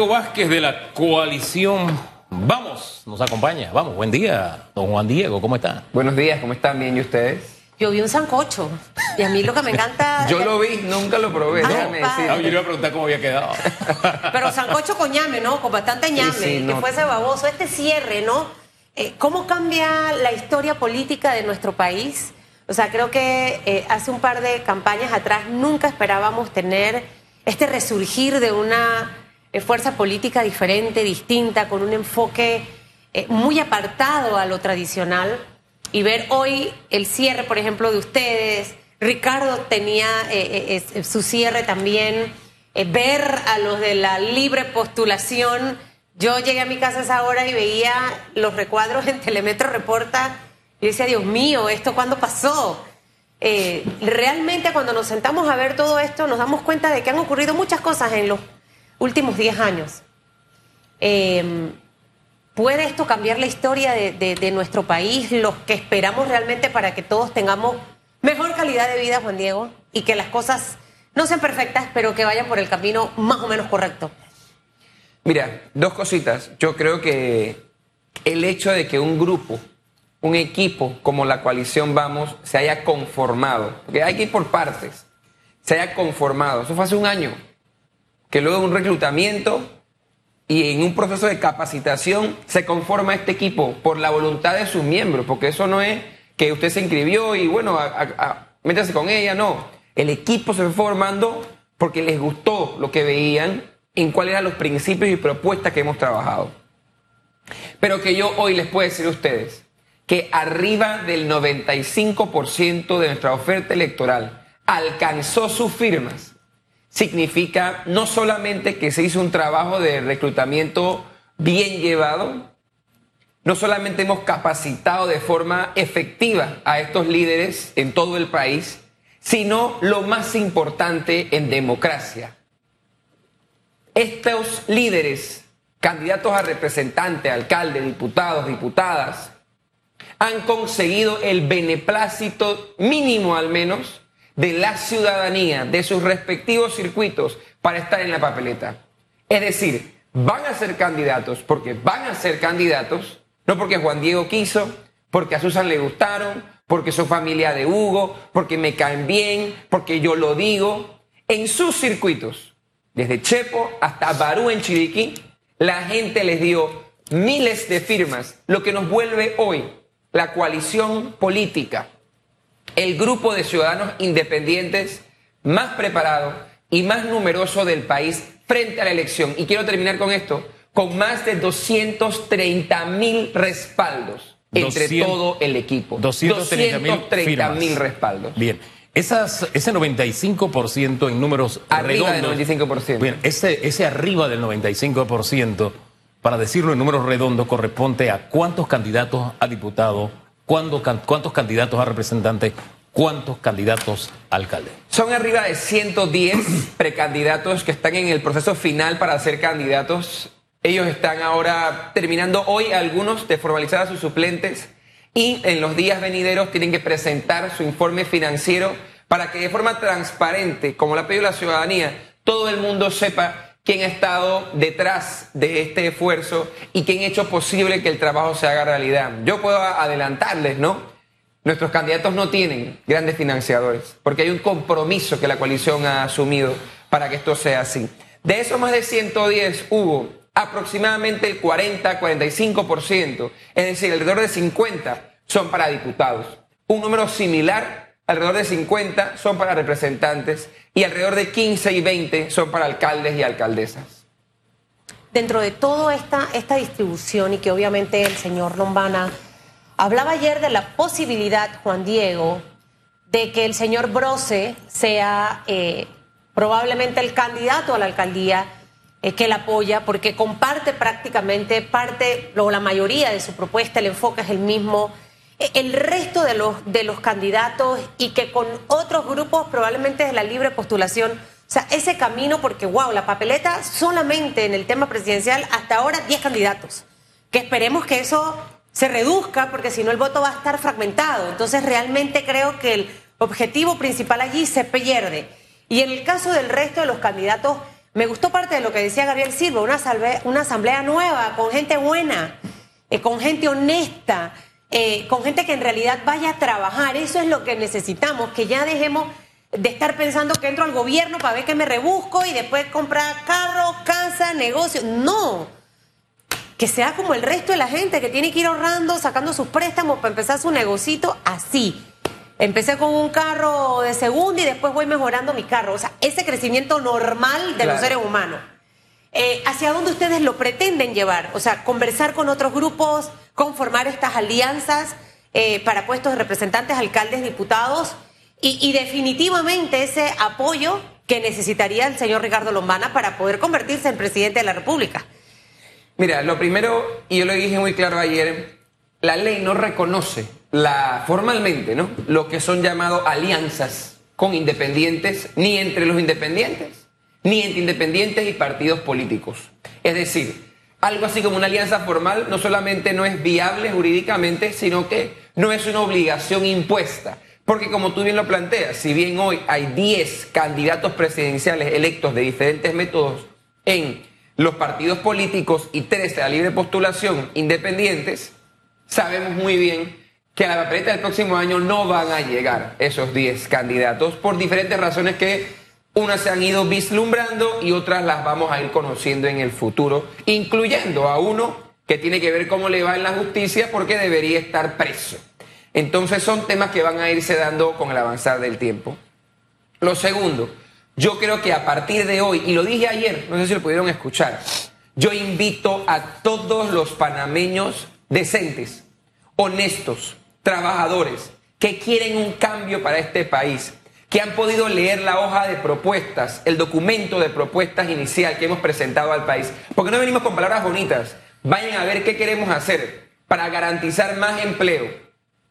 Diego Vázquez de la coalición. Vamos, nos acompaña. Vamos, buen día, don Juan Diego, ¿cómo está? Buenos días, ¿cómo están? ¿Bien y ustedes? Yo vi un sancocho y a mí lo que me encanta... Yo lo vi, nunca lo probé, Ah, déjame padre. Ah, yo decir. le iba a preguntar cómo había quedado. Pero sancocho con ñame, ¿no? Con bastante ñame, Sí, sí, que no. fuese baboso. Este cierre, ¿no? Eh, ¿Cómo cambia la historia política de nuestro país? O sea, creo que eh, hace un par de campañas atrás nunca esperábamos tener este resurgir de una eh, fuerza política diferente, distinta, con un enfoque eh, muy apartado a lo tradicional. Y ver hoy el cierre, por ejemplo, de ustedes. Ricardo tenía eh, eh, su cierre también. Ver a los de la libre postulación. Yo llegué a mi casa a esa hora y veía los recuadros en Telemetro Reporta y decía, Dios mío, ¿esto cuándo pasó? Realmente cuando nos sentamos a ver todo esto nos damos cuenta de que han ocurrido muchas cosas en los últimos 10 años. Eh, ¿Puede esto cambiar la historia de, de- de nuestro país, los que esperamos realmente para que todos tengamos mejor calidad de vida, Juan Diego, y que las cosas no sean perfectas, pero que vayan por el camino más o menos correcto? Mira, dos cositas. Yo creo que el hecho de que un grupo, un equipo como la coalición Vamos se haya conformado, porque hay que ir por partes, se haya conformado. Eso fue hace un año, que luego de un reclutamiento y en un proceso de capacitación se conforma este equipo por la voluntad de sus miembros, porque eso no es que usted se inscribió y bueno, a- métase con ella, no. El equipo se fue formando porque les gustó lo que veían en cuáles eran los principios y propuestas que hemos trabajado. Pero que yo hoy les puedo decir a ustedes que arriba del 95% de nuestra oferta electoral alcanzó sus firmas significa no solamente que se hizo un trabajo de reclutamiento bien llevado, no solamente hemos capacitado de forma efectiva a estos líderes en todo el país, sino lo más importante en democracia. Estos líderes, candidatos a representante, alcalde, diputados, diputadas, han conseguido el beneplácito mínimo al menos de la ciudadanía, de sus respectivos circuitos para estar en la papeleta. Es decir, van a ser candidatos porque van a ser candidatos, no porque Juan Diego quiso, porque a Susan le gustaron, porque son familia de Hugo, porque me caen bien, porque yo lo digo. En sus circuitos, desde Chepo hasta Barú en Chiriquí, la gente les dio miles de firmas, lo que nos vuelve hoy la coalición política, el grupo de ciudadanos independientes más preparado y más numeroso del país frente a la elección. Y quiero terminar con esto, con más de 230 mil respaldos entre 200 todo el equipo. 230 mil 230 mil respaldos. Bien. Esas, ese 95% en números Arriba del redondos. 95%. Bien, ese, ese arriba del 95%, para decirlo en números redondos, corresponde a cuántos candidatos a diputado, cuántos candidatos a representante, cuántos candidatos a alcalde. Son arriba de 110 precandidatos que están en el proceso final para ser candidatos. Ellos están ahora terminando hoy algunos de formalizar a sus suplentes y en los días venideros tienen que presentar su informe financiero para que de forma transparente, como lo ha pedido la ciudadanía, todo el mundo sepa quién ha estado detrás de este esfuerzo y quién ha hecho posible que el trabajo se haga realidad. Yo puedo adelantarles, ¿no? Nuestros candidatos no tienen grandes financiadores, porque hay un compromiso que la coalición ha asumido para que esto sea así. De esos más de 110 hubo aproximadamente el 40-45%, es decir, alrededor de 50 son para diputados. Un número similar, alrededor de 50 son para representantes y alrededor de 15 y 20 son para alcaldes y alcaldesas. Dentro de toda esta, esta distribución y que obviamente el señor Lombana hablaba ayer de la posibilidad, Juan Diego, de que el señor Brose sea eh, probablemente el candidato a la alcaldía eh, que la apoya, porque comparte prácticamente parte o la mayoría de su propuesta, el enfoque es el mismo. Eh, El resto de los, de los candidatos y que con otros grupos probablemente de la libre postulación, o sea, ese camino, porque wow, la papeleta solamente en el tema presidencial hasta ahora 10 candidatos, que esperemos que eso se reduzca porque si no el voto va a estar fragmentado. Entonces realmente creo que el objetivo principal allí se pierde. Y en el caso del resto de los candidatos, Me gustó parte de lo que decía Gabriel Silva, una, una asamblea nueva, con gente buena, eh, con gente honesta, eh, con gente que en realidad vaya a trabajar. Eso es lo que necesitamos, que ya dejemos de estar pensando que entro al gobierno para ver que me rebusco y después comprar carros, casa, negocio. No. Que sea como el resto de la gente que tiene que ir ahorrando, sacando sus préstamos para empezar su negocito así. Empecé con un carro de segunda y después voy mejorando mi carro. O sea, ese crecimiento normal de los seres humanos. Eh, ¿Hacia dónde ustedes lo pretenden llevar? O sea, conversar con otros grupos, conformar estas alianzas eh, para puestos de representantes, alcaldes, diputados y, definitivamente ese apoyo que necesitaría el señor Ricardo Lombana para poder convertirse en presidente de la República. Mira, lo primero, y yo lo dije muy claro ayer, la ley no reconoce la, formalmente ¿no? lo que son llamados alianzas con independientes, ni entre los independientes, ni entre independientes y partidos políticos. Es decir, algo así como una alianza formal no solamente no es viable jurídicamente, sino que no es una obligación impuesta. Porque como tú bien lo planteas, si bien hoy hay 10 candidatos presidenciales electos de diferentes métodos en los partidos políticos y 13 a libre postulación independientes, sabemos muy bien que a la papeleta del próximo año no van a llegar esos 10 candidatos por diferentes razones que unas se han ido vislumbrando y otras las vamos a ir conociendo en el futuro, incluyendo a uno que tiene que ver cómo le va en la justicia porque debería estar preso. Entonces son temas que van a irse dando con el avanzar del tiempo. Lo segundo, yo creo que a partir de hoy, y lo dije ayer, no sé si lo pudieron escuchar, yo invito a todos los panameños decentes, honestos, trabajadores, que quieren un cambio para este país, que han podido leer la hoja de propuestas, el documento de propuestas inicial que hemos presentado al país, porque no venimos con palabras bonitas, vayan a ver qué queremos hacer para garantizar más empleo,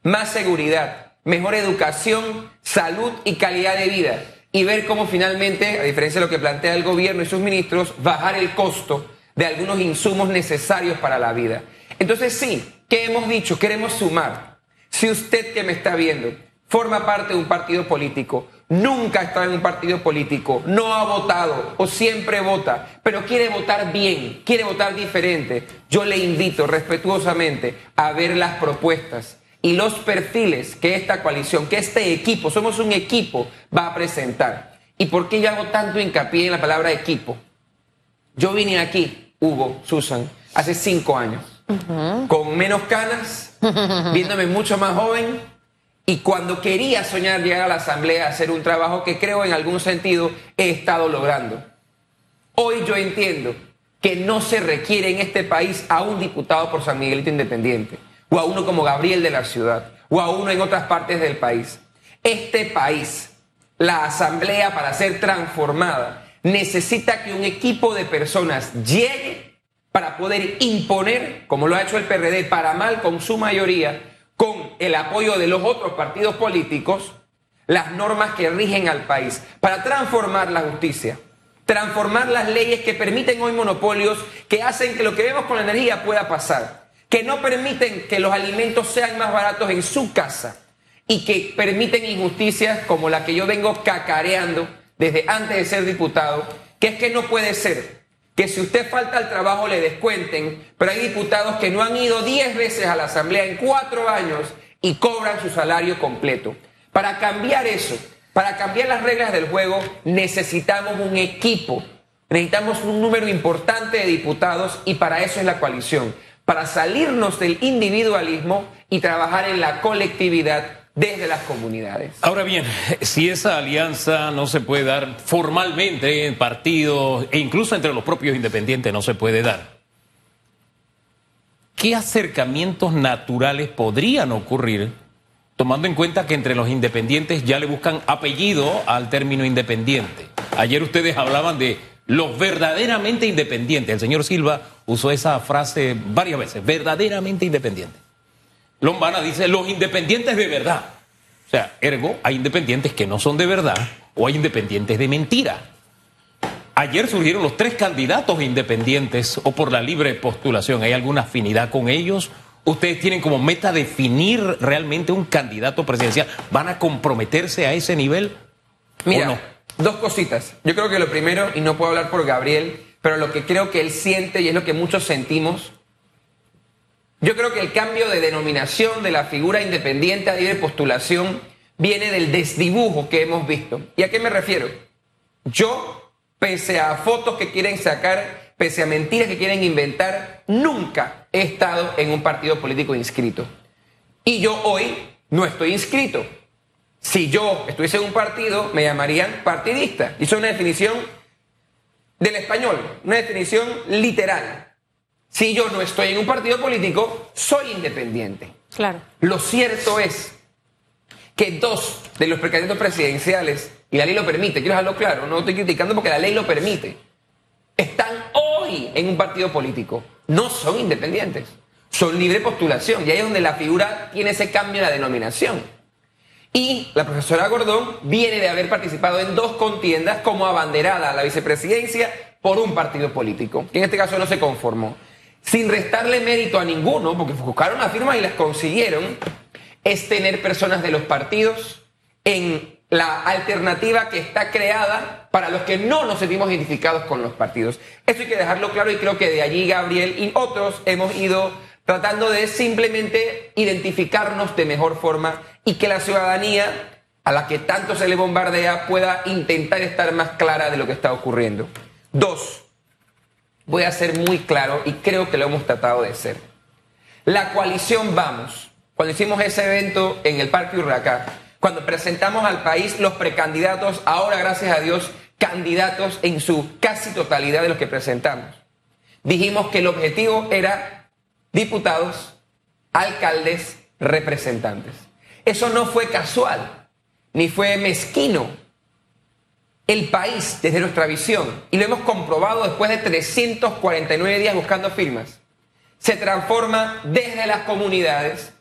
más seguridad, mejor educación, salud y calidad de vida. Y ver cómo finalmente, a diferencia de lo que plantea el gobierno y sus ministros, bajar el costo de algunos insumos necesarios para la vida. Entonces sí, ¿qué hemos dicho? Queremos sumar. Si usted que me está viendo forma parte de un partido político, nunca estado en un partido político, no ha votado o siempre vota, pero quiere votar bien, quiere votar diferente, yo le invito respetuosamente a ver las propuestas y los perfiles que esta coalición, que este equipo, somos un equipo, va a presentar. ¿Y por qué yo hago tanto hincapié en la palabra equipo? Yo vine aquí, Hugo, Susan, hace cinco años, con menos canas, viéndome mucho más joven, y cuando quería soñar llegar a la Asamblea a hacer un trabajo que creo en algún sentido he estado logrando. Hoy yo entiendo que no se requiere en este país a un diputado por San Miguelito Independiente o a uno como Gabriel de la ciudad, o a uno en otras partes del país. Este país, la asamblea para ser transformada, necesita que un equipo de personas llegue para poder imponer, como lo ha hecho el PRD, para mal con su mayoría, con el apoyo de los otros partidos políticos, las normas que rigen al país, para transformar la justicia, transformar las leyes que permiten hoy monopolios que hacen que lo que vemos con la energía pueda pasar que no permiten que los alimentos sean más baratos en su casa y que permiten injusticias como la que yo vengo cacareando desde antes de ser diputado, que es que no puede ser que si usted falta al trabajo le descuenten, pero hay diputados que no han ido 10 veces a la Asamblea en cuatro años y cobran su salario completo. Para cambiar eso, para cambiar las reglas del juego, necesitamos un equipo, necesitamos un número importante de diputados y para eso es la coalición para salirnos del individualismo y trabajar en la colectividad desde las comunidades. Ahora bien, si esa alianza no se puede dar formalmente en partidos e incluso entre los propios independientes no se puede dar, ¿qué acercamientos naturales podrían ocurrir tomando en cuenta que entre los independientes ya le buscan apellido al término independiente? Ayer ustedes hablaban de los verdaderamente independientes. El señor Silva usó esa frase varias veces, verdaderamente independientes. Lombana dice los independientes de verdad. O sea, ergo, hay independientes que no son de verdad o hay independientes de mentira. Ayer surgieron los tres candidatos independientes o por la libre postulación. ¿Hay alguna afinidad con ellos? ¿Ustedes tienen como meta definir realmente un candidato presidencial? ¿Van a comprometerse a ese nivel? Mira, dos cositas. Yo creo que lo primero, y no puedo hablar por Gabriel, pero lo que creo que él siente y es lo que muchos sentimos, yo creo que el cambio de denominación de la figura independiente a de postulación viene del desdibujo que hemos visto. ¿Y a qué me refiero? Yo, pese a fotos que quieren sacar, pese a mentiras que quieren inventar, nunca he estado en un partido político inscrito. Y yo hoy no estoy inscrito. Si yo estuviese en un partido, me llamarían partidista. Y es una definición del español, una definición literal. Si yo no estoy en un partido político, soy independiente. Claro. Lo cierto es que dos de los precandidatos presidenciales, y la ley lo permite, quiero dejarlo claro, no estoy criticando porque la ley lo permite, están hoy en un partido político. No son independientes, son libre postulación. Y ahí es donde la figura tiene ese cambio de la denominación. Y la profesora Gordón viene de haber participado en dos contiendas como abanderada a la vicepresidencia por un partido político, que en este caso no se conformó. Sin restarle mérito a ninguno, porque buscaron las firmas y las consiguieron, es tener personas de los partidos en la alternativa que está creada para los que no nos sentimos identificados con los partidos. Eso hay que dejarlo claro y creo que de allí Gabriel y otros hemos ido tratando de simplemente identificarnos de mejor forma y que la ciudadanía a la que tanto se le bombardea pueda intentar estar más clara de lo que está ocurriendo. Dos, voy a ser muy claro y creo que lo hemos tratado de ser. La coalición Vamos, cuando hicimos ese evento en el Parque Urracá, cuando presentamos al país los precandidatos, ahora gracias a Dios, candidatos en su casi totalidad de los que presentamos, dijimos que el objetivo era diputados, alcaldes, representantes. Eso no fue casual, ni fue mezquino. El país, desde nuestra visión, y lo hemos comprobado después de 349 días buscando firmas, se transforma desde las comunidades,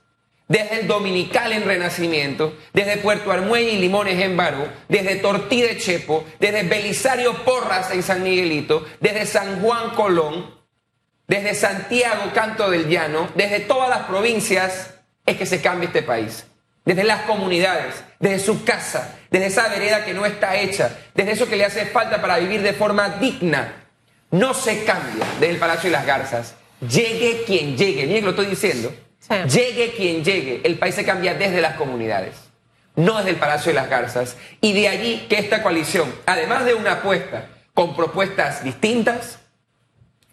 desde el Dominical en Renacimiento, desde Puerto Armuelle y Limones en Barú, desde Tortí de Chepo, desde Belisario Porras en San Miguelito, desde San Juan Colón, desde Santiago, Canto del Llano, desde todas las provincias, es que se cambia este país. Desde las comunidades, desde su casa, desde esa vereda que no está hecha, desde eso que le hace falta para vivir de forma digna. No se cambia desde el Palacio de las Garzas. Llegue quien llegue, miren que lo estoy diciendo. Llegue quien llegue, el país se cambia desde las comunidades, no desde el Palacio de las Garzas. Y de allí que esta coalición, además de una apuesta con propuestas distintas,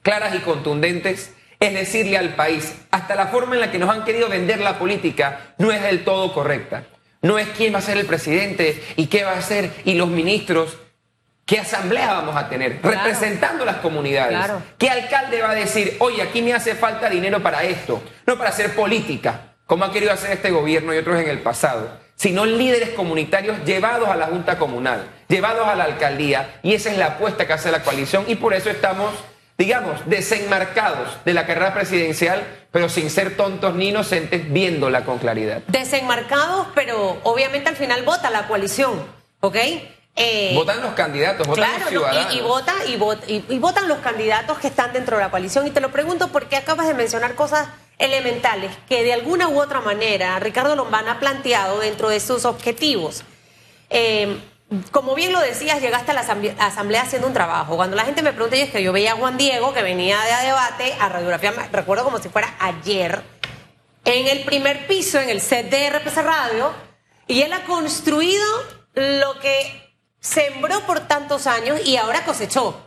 claras y contundentes es decirle al país, hasta la forma en la que nos han querido vender la política no es del todo correcta. No es quién va a ser el presidente y qué va a ser y los ministros. ¿Qué asamblea vamos a tener? Representando las comunidades. ¿Qué alcalde va a decir, oye, aquí me hace falta dinero para esto? No para hacer política, como ha querido hacer este gobierno y otros en el pasado, sino líderes comunitarios llevados a la Junta Comunal, llevados a la alcaldía. Y esa es la apuesta que hace la coalición y por eso estamos digamos, desenmarcados de la carrera presidencial, pero sin ser tontos ni inocentes, viéndola con claridad. Desenmarcados, pero obviamente al final vota la coalición, ¿ok? Eh, votan los candidatos, votan los ciudadanos. Y, vota, y, y, votan los candidatos que están dentro de la coalición. Y te lo pregunto porque acabas de mencionar cosas elementales que de alguna u otra manera Ricardo Lombana ha planteado dentro de sus objetivos. Eh, como bien lo decías, llegaste a la asamblea, haciendo un trabajo. Cuando la gente me pregunta, y es que yo veía a Juan Diego, que venía de debate, a radiografía, recuerdo como si fuera ayer, en el primer piso, en el set de RPC Radio, y él ha construido lo que sembró por tantos años y ahora cosechó.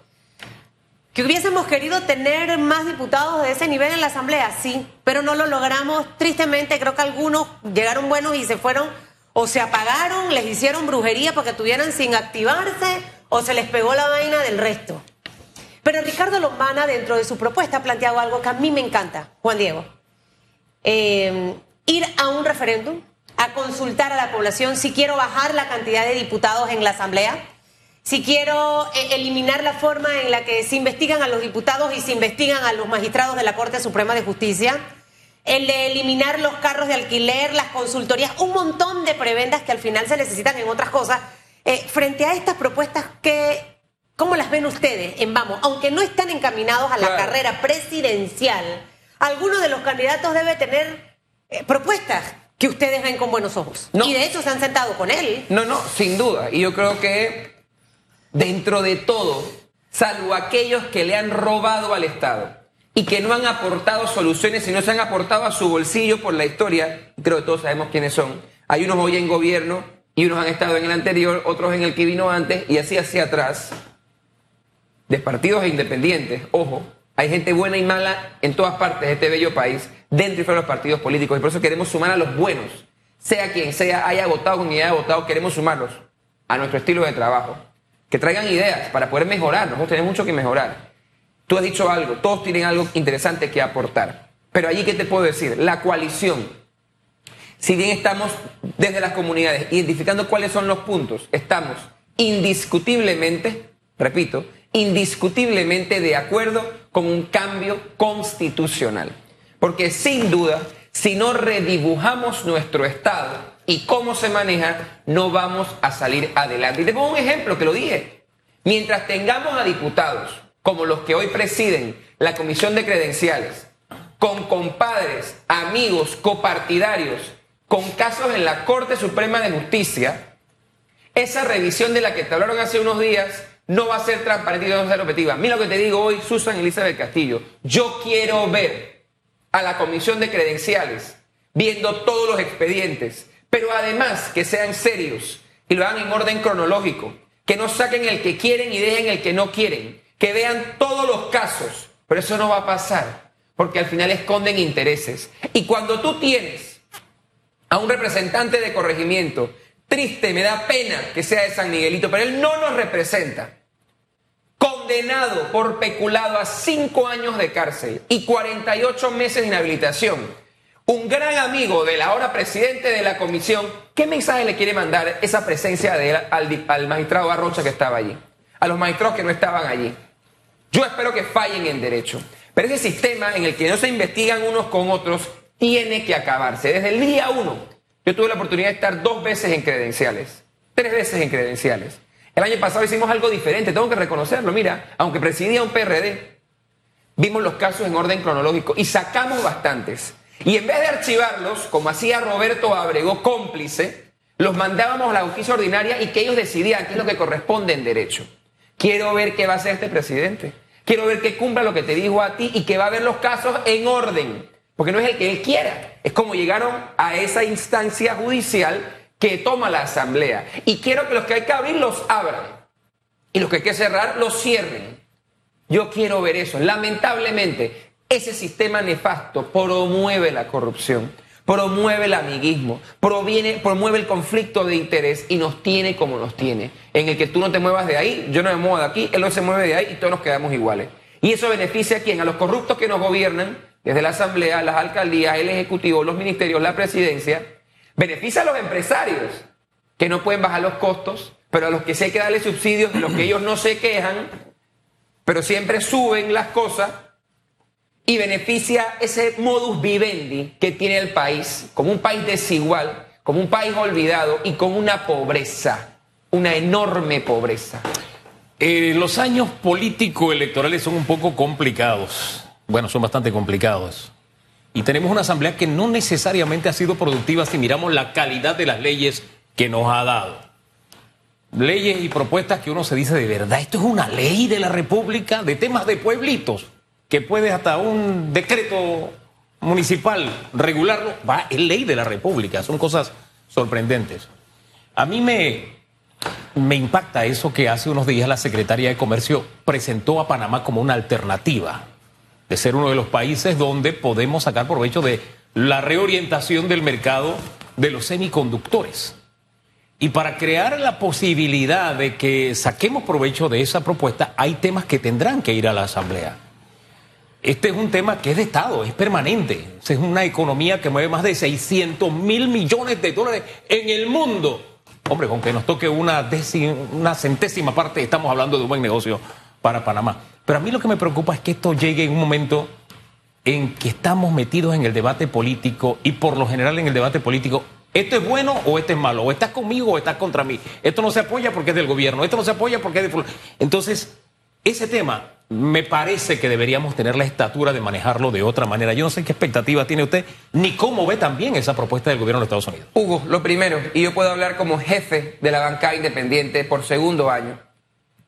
Que hubiésemos querido tener más diputados de ese nivel en la asamblea, sí, pero no lo logramos. Tristemente, creo que algunos llegaron buenos y se fueron o se apagaron, les hicieron brujería para que tuvieran sin activarse, o se les pegó la vaina del resto. Pero Ricardo Lombana, dentro de su propuesta, ha planteado algo que a mí me encanta, Juan Diego. Eh, ir a un referéndum, a consultar a la población si quiero bajar la cantidad de diputados en la Asamblea, si quiero eh, eliminar la forma en la que se investigan a los diputados y se investigan a los magistrados de la Corte Suprema de Justicia el de eliminar los carros de alquiler, las consultorías, un montón de prebendas que al final se necesitan en otras cosas. Eh, frente a estas propuestas, ¿qué, ¿cómo las ven ustedes en Vamos? Aunque no están encaminados a la carrera presidencial, alguno de los candidatos debe tener eh, propuestas que ustedes ven con buenos ojos. Y de hecho se han sentado con él. No, no, sin duda. Y yo creo que dentro de todo, salvo aquellos que le han robado al Estado y que no han aportado soluciones, sino se han aportado a su bolsillo por la historia, creo que todos sabemos quiénes son. Hay unos hoy en gobierno y unos han estado en el anterior, otros en el que vino antes y así hacia atrás, de partidos e independientes, ojo, hay gente buena y mala en todas partes de este bello país, dentro y fuera de los partidos políticos, y por eso queremos sumar a los buenos, sea quien sea, haya votado con quien haya votado, queremos sumarlos a nuestro estilo de trabajo, que traigan ideas para poder mejorar, nosotros tenemos mucho que mejorar. Tú has dicho algo, todos tienen algo interesante que aportar, pero allí, ¿qué te puedo decir? La coalición, si bien estamos desde las comunidades identificando cuáles son los puntos, estamos indiscutiblemente, repito, indiscutiblemente de acuerdo con un cambio constitucional. Porque sin duda, si no redibujamos nuestro Estado y cómo se maneja, no vamos a salir adelante. Y te pongo un ejemplo que lo dije. Mientras tengamos a diputados como los que hoy presiden la Comisión de Credenciales, con compadres, amigos, copartidarios, con casos en la Corte Suprema de Justicia, esa revisión de la que te hablaron hace unos días no va a ser transparente y no va a ser objetiva. Mira lo que te digo hoy, Susan Elizabeth Castillo. Yo quiero ver a la comisión de credenciales viendo todos los expedientes, pero además que sean serios y lo hagan en orden cronológico, que no saquen el que quieren y dejen el que no quieren, que vean todos los casos, pero eso no va a pasar, porque al final esconden intereses. Y cuando tú tienes a un representante de corregimiento, triste, me da pena que sea de San Miguelito, pero él no nos representa condenado por peculado a cinco años de cárcel y 48 meses de inhabilitación. Un gran amigo del ahora presidente de la comisión, ¿qué mensaje le quiere mandar esa presencia de él al, magistrado Arrocha que estaba allí? A los magistrados que no estaban allí. Yo espero que fallen en derecho. Pero ese sistema en el que no se investigan unos con otros tiene que acabarse. Desde el día uno, yo tuve la oportunidad de estar dos veces en credenciales, tres veces en credenciales. El año pasado hicimos algo diferente, tengo que reconocerlo. Mira, aunque presidía un PRD, vimos los casos en orden cronológico y sacamos bastantes. Y en vez de archivarlos, como hacía Roberto Abrego, cómplice, los mandábamos a la justicia ordinaria y que ellos decidían qué es lo que corresponde en derecho. Quiero ver qué va a hacer este presidente. Quiero ver que cumpla lo que te dijo a ti y que va a ver los casos en orden. Porque no es el que él quiera. Es como llegaron a esa instancia judicial que toma la asamblea. Y quiero que los que hay que abrir los abran. Y los que hay que cerrar los cierren. Yo quiero ver eso. Lamentablemente, ese sistema nefasto promueve la corrupción, promueve el amiguismo, proviene, promueve el conflicto de interés y nos tiene como nos tiene. En el que tú no te muevas de ahí, yo no me muevo de aquí, él no se mueve de ahí y todos nos quedamos iguales. Y eso beneficia a quién? A los corruptos que nos gobiernan, desde la asamblea, las alcaldías, el ejecutivo, los ministerios, la presidencia Beneficia a los empresarios que no pueden bajar los costos, pero a los que sí hay que darle subsidios, los que ellos no se quejan, pero siempre suben las cosas y beneficia ese modus vivendi que tiene el país, como un país desigual, como un país olvidado y con una pobreza, una enorme pobreza. Eh, los años político-electorales son un poco complicados. Bueno, son bastante complicados. Y tenemos una asamblea que no necesariamente ha sido productiva si miramos la calidad de las leyes que nos ha dado. Leyes y propuestas que uno se dice de verdad, esto es una ley de la República de temas de pueblitos, que puede hasta un decreto municipal regularlo, va, es ley de la República, son cosas sorprendentes. A mí me, me impacta eso que hace unos días la Secretaría de Comercio presentó a Panamá como una alternativa de ser uno de los países donde podemos sacar provecho de la reorientación del mercado de los semiconductores. Y para crear la posibilidad de que saquemos provecho de esa propuesta, hay temas que tendrán que ir a la Asamblea. Este es un tema que es de Estado, es permanente. Es una economía que mueve más de 600 mil millones de dólares en el mundo. Hombre, con que nos toque una, una centésima parte, estamos hablando de un buen negocio para Panamá. Pero a mí lo que me preocupa es que esto llegue en un momento en que estamos metidos en el debate político y por lo general en el debate político, ¿esto es bueno o esto es malo? ¿O estás conmigo o estás contra mí? Esto no se apoya porque es del gobierno, esto no se apoya porque es de... Entonces, ese tema me parece que deberíamos tener la estatura de manejarlo de otra manera. Yo no sé qué expectativa tiene usted, ni cómo ve también esa propuesta del gobierno de Estados Unidos. Hugo, lo primero, y yo puedo hablar como jefe de la bancada independiente por segundo año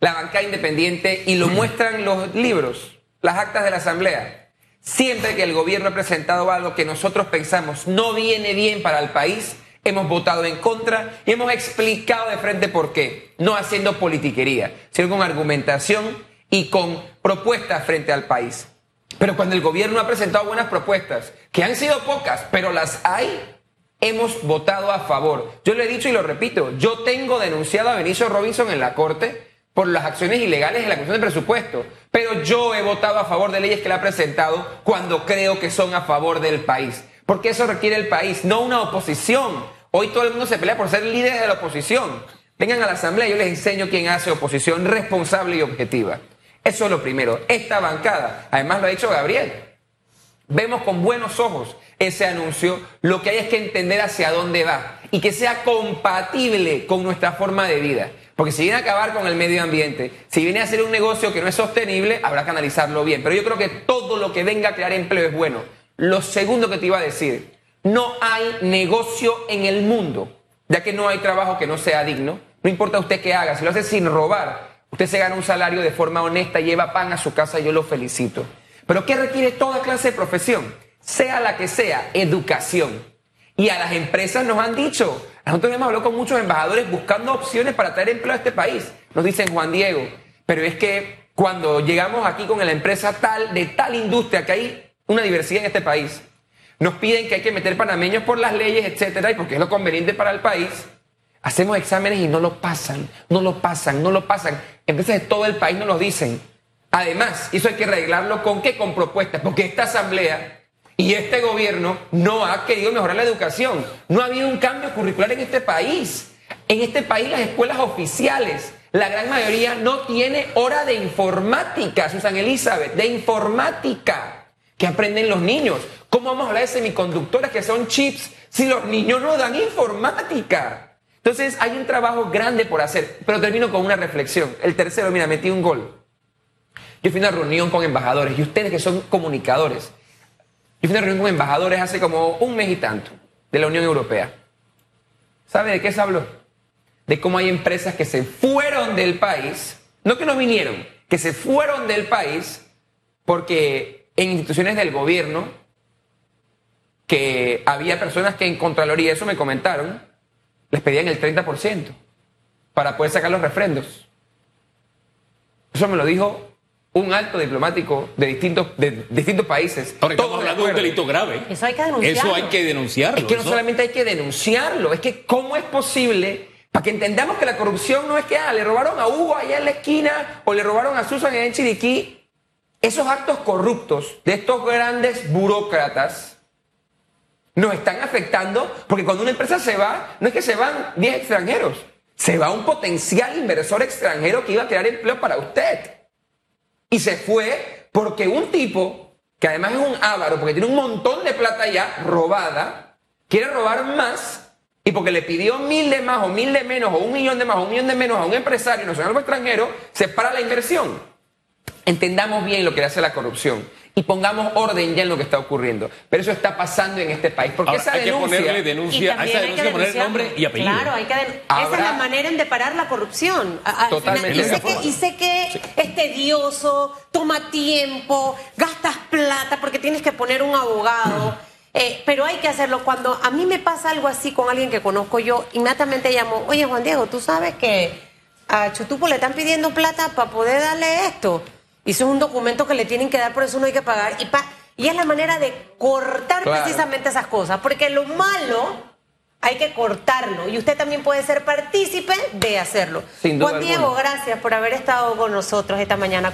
la bancada independiente y lo muestran los libros, las actas de la Asamblea. Siempre que el gobierno ha presentado algo que nosotros pensamos no viene bien para el país, hemos votado en contra y hemos explicado de frente por qué. No haciendo politiquería, sino con argumentación y con propuestas frente al país. Pero cuando el gobierno ha presentado buenas propuestas, que han sido pocas, pero las hay, hemos votado a favor. Yo lo he dicho y lo repito, yo tengo denunciado a Benicio Robinson en la Corte por las acciones ilegales en la Comisión de Presupuesto. Pero yo he votado a favor de leyes que le ha presentado cuando creo que son a favor del país. Porque eso requiere el país, no una oposición. Hoy todo el mundo se pelea por ser líderes de la oposición. Vengan a la Asamblea, yo les enseño quién hace oposición responsable y objetiva. Eso es lo primero. Esta bancada, además lo ha dicho Gabriel, vemos con buenos ojos ese anuncio. Lo que hay es que entender hacia dónde va y que sea compatible con nuestra forma de vida. Porque si viene a acabar con el medio ambiente, si viene a hacer un negocio que no es sostenible, habrá que analizarlo bien. Pero yo creo que todo lo que venga a crear empleo es bueno. Lo segundo que te iba a decir, no hay negocio en el mundo, ya que no hay trabajo que no sea digno. No importa usted qué haga, si lo hace sin robar, usted se gana un salario de forma honesta, lleva pan a su casa, yo lo felicito. Pero ¿qué requiere toda clase de profesión? Sea la que sea, educación. Y a las empresas nos han dicho, nosotros hemos hablado con muchos embajadores buscando opciones para traer empleo a este país. Nos dicen Juan Diego, pero es que cuando llegamos aquí con la empresa tal, de tal industria, que hay una diversidad en este país, nos piden que hay que meter panameños por las leyes, etcétera, y porque es lo conveniente para el país, hacemos exámenes y no lo pasan, no lo pasan, no lo pasan. Empresas de todo el país nos lo dicen. Además, eso hay que arreglarlo con qué? Con propuestas, porque esta asamblea y este gobierno no ha querido mejorar la educación. No ha habido un cambio curricular en este país. En este país las escuelas oficiales, la gran mayoría no tiene hora de informática, Susan Elizabeth, de informática que aprenden los niños. ¿Cómo vamos a hablar de semiconductores que son chips si los niños no dan informática? Entonces hay un trabajo grande por hacer, pero termino con una reflexión. El tercero, mira, metí un gol. Yo fui a una reunión con embajadores y ustedes que son comunicadores, yo fui a una reunión con embajadores hace como un mes y tanto de la Unión Europea. ¿Sabe de qué se habló? De cómo hay empresas que se fueron del país, no que no vinieron, que se fueron del país porque en instituciones del gobierno, que había personas que en Contraloría, eso me comentaron, les pedían el 30% para poder sacar los refrendos. Eso me lo dijo un alto diplomático de distintos, de distintos países. Ahora estamos hablando de un delito grave. Eso hay que denunciarlo. Eso hay que denunciarlo. Es que no Eso- solamente hay que denunciarlo, es que cómo es posible, para que entendamos que la corrupción no es que ah, le robaron a Hugo allá en la esquina o le robaron a Susan allá en Chiriquí. Esos actos corruptos de estos grandes burócratas nos están afectando porque cuando una empresa se va, no es que se van 10 extranjeros, se va un potencial inversor extranjero que iba a crear empleo para usted. Y se fue porque un tipo, que además es un avaro, porque tiene un montón de plata ya robada, quiere robar más y porque le pidió mil de más o mil de menos o un millón de más o un millón de menos a un empresario nacional o extranjero, se para la inversión. Entendamos bien lo que hace la corrupción y pongamos orden ya en lo que está ocurriendo. Pero eso está pasando en este país. Porque Ahora, esa hay que denuncia... ponerle denuncia, a esa hay que denuncia poner nombre y apellido. Claro, hay que den- Esa es la manera en deparar la corrupción. A- al Totalmente. final- Y Es la sé, que, forma. y sé que es tedioso, toma tiempo, gastas plata porque tienes que poner un abogado. eh, pero hay que hacerlo. Cuando a mí me pasa algo así con alguien que conozco yo, inmediatamente llamo, oye Juan Diego, tú sabes que a Chutupo le están pidiendo plata para poder darle esto. Y eso es un documento que le tienen que dar, por eso no hay que pagar. Y, pa- y es la manera de cortar Claro. precisamente esas cosas. Porque lo malo hay que cortarlo. Y usted también puede ser partícipe de hacerlo. Sin duda Juan Diego, alguna. gracias por haber estado con nosotros esta mañana.